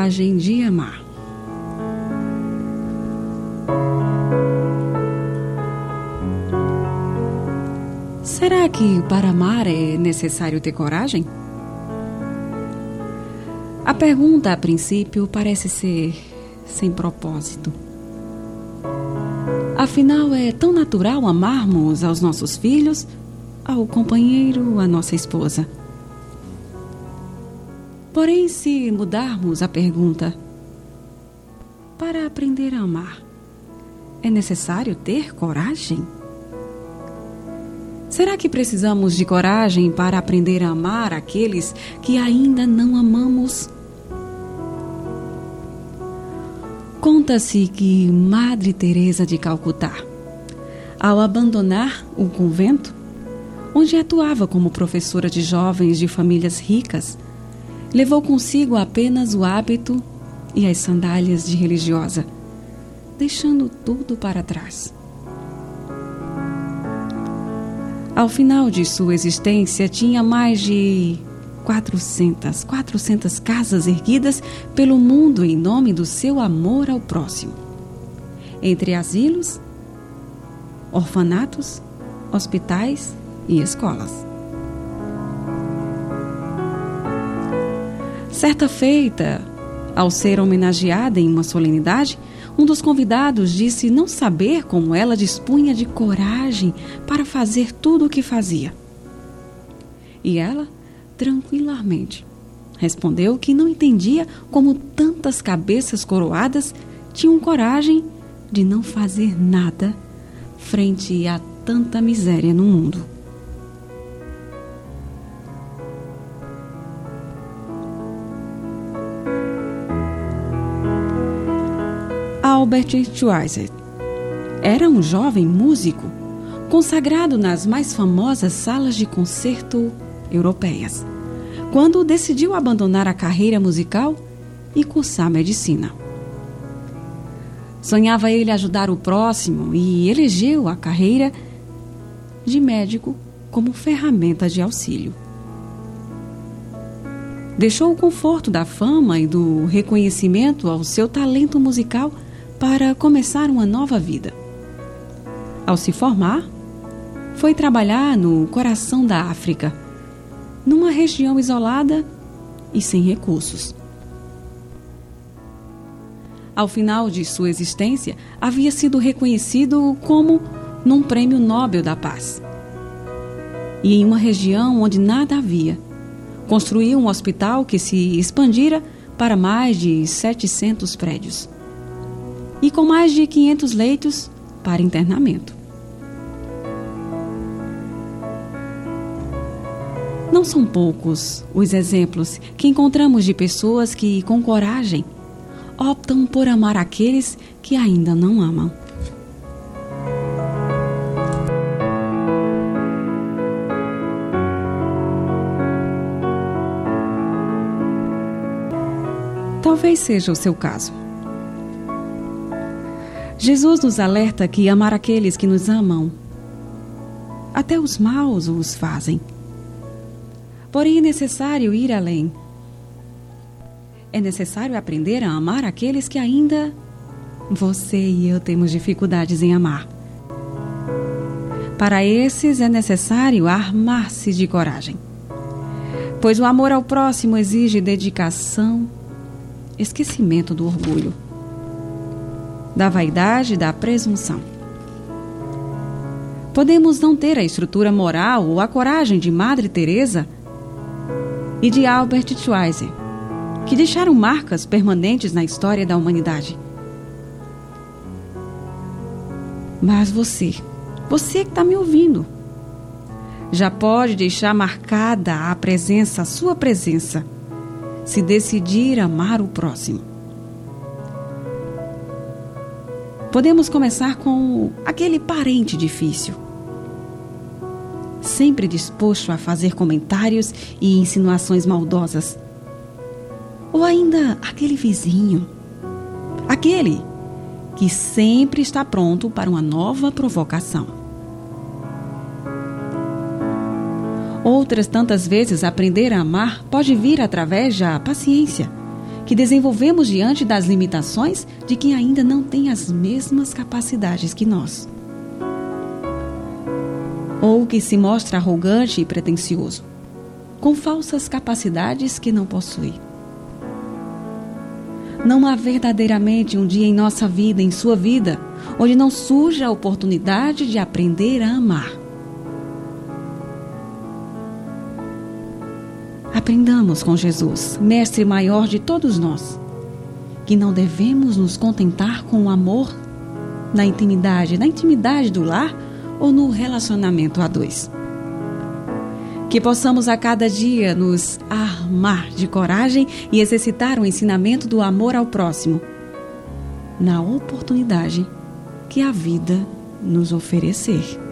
coragem de amar. Será que para amar é necessário ter coragem? A pergunta, a princípio, parece ser sem propósito. Afinal, é tão natural amarmos aos nossos filhos, ao companheiro, à nossa esposa. Porém, se mudarmos a pergunta, para aprender a amar, é necessário ter coragem? Será que precisamos de coragem para aprender a amar aqueles que ainda não amamos? Conta-se que Madre Teresa de Calcutá, ao abandonar o convento, onde atuava como professora de jovens de famílias ricas, levou consigo apenas o hábito e as sandálias de religiosa, deixando tudo para trás. Ao final de sua existência, tinha mais de 400, 400 casas erguidas pelo mundo em nome do seu amor ao próximo. Entre asilos, orfanatos, hospitais e escolas. Certa feita, ao ser homenageada em uma solenidade, um dos convidados disse não saber como ela dispunha de coragem para fazer tudo o que fazia. E ela, tranquilamente, respondeu que não entendia como tantas cabeças coroadas tinham coragem de não fazer nada frente a tanta miséria no mundo. Albert Schweitzer. Era um jovem músico consagrado nas mais famosas salas de concerto europeias, quando decidiu abandonar a carreira musical e cursar medicina. Sonhava ele ajudar o próximo e elegeu a carreira de médico como ferramenta de auxílio. Deixou o conforto da fama e do reconhecimento ao seu talento musical para começar uma nova vida. Ao se formar, foi trabalhar no coração da África, numa região isolada e sem recursos. Ao final de sua existência, havia sido reconhecido como num Prêmio Nobel da Paz. E em uma região onde nada havia, construiu um hospital que se expandira para mais de 700 prédios e com mais de 500 leitos para internamento. Não são poucos os exemplos que encontramos de pessoas que, com coragem, optam por amar aqueles que ainda não amam. Talvez seja o seu caso. Jesus nos alerta que amar aqueles que nos amam, até os maus os fazem. Porém, é necessário ir além. É necessário aprender a amar aqueles que ainda você e eu temos dificuldades em amar. Para esses é necessário armar-se de coragem. Pois o amor ao próximo exige dedicação, esquecimento do orgulho da vaidade e da presunção. Podemos não ter a estrutura moral ou a coragem de Madre Teresa e de Albert Schweitzer, que deixaram marcas permanentes na história da humanidade. Mas você, você que está me ouvindo, já pode deixar marcada a presença, a sua presença, se decidir amar o próximo. Podemos começar com aquele parente difícil. Sempre disposto a fazer comentários e insinuações maldosas. Ou ainda aquele vizinho. Aquele que sempre está pronto para uma nova provocação. Outras tantas vezes aprender a amar pode vir através da paciência que desenvolvemos diante das limitações de quem ainda não tem as mesmas capacidades que nós. Ou que se mostra arrogante e pretensioso, com falsas capacidades que não possui. Não há verdadeiramente um dia em nossa vida, em sua vida, onde não surja a oportunidade de aprender a amar. Aprendamos com Jesus, mestre maior de todos nós, que não devemos nos contentar com o amor na intimidade, na intimidade do lar ou no relacionamento a dois. Que possamos a cada dia nos armar de coragem e exercitar o ensinamento do amor ao próximo, na oportunidade que a vida nos oferecer.